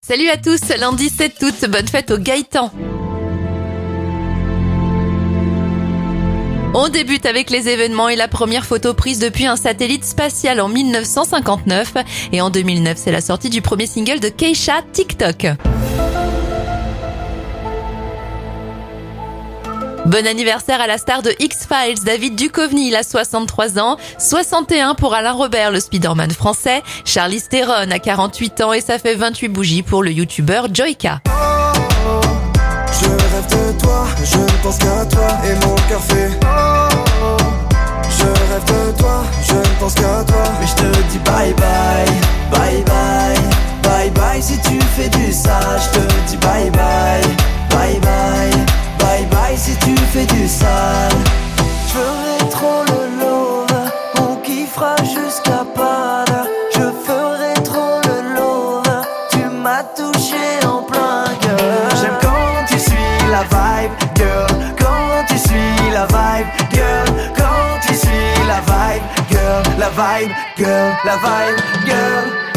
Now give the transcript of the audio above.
Salut à tous, lundi 7 août, bonne fête au Gaëtan. On débute avec les événements et la première photo prise depuis un satellite spatial en 1959. Et en 2009, c'est la sortie du premier single de Keisha, TikTok. Bon anniversaire à la star de X-Files, David Duchovny, il a 63 ans, 61 pour Alain Robert, le Spider-Man français, Charlie Theron a 48 ans et ça fait 28 bougies pour le youtubeur Joyka. Je rêve de toi, je ne pense qu'à toi et mon cœur fait Je rêve de toi, je ne pense qu'à toi Mais je te dis bye, bye bye, bye Je ferai trop le love, on kiffera jusqu'à pas Je ferai trop le love, tu m'as touché en plein cœur J'aime quand tu suis la vibe, girl. Quand tu suis la vibe, girl. Quand tu suis la vibe, girl. La vibe, girl, la vibe, girl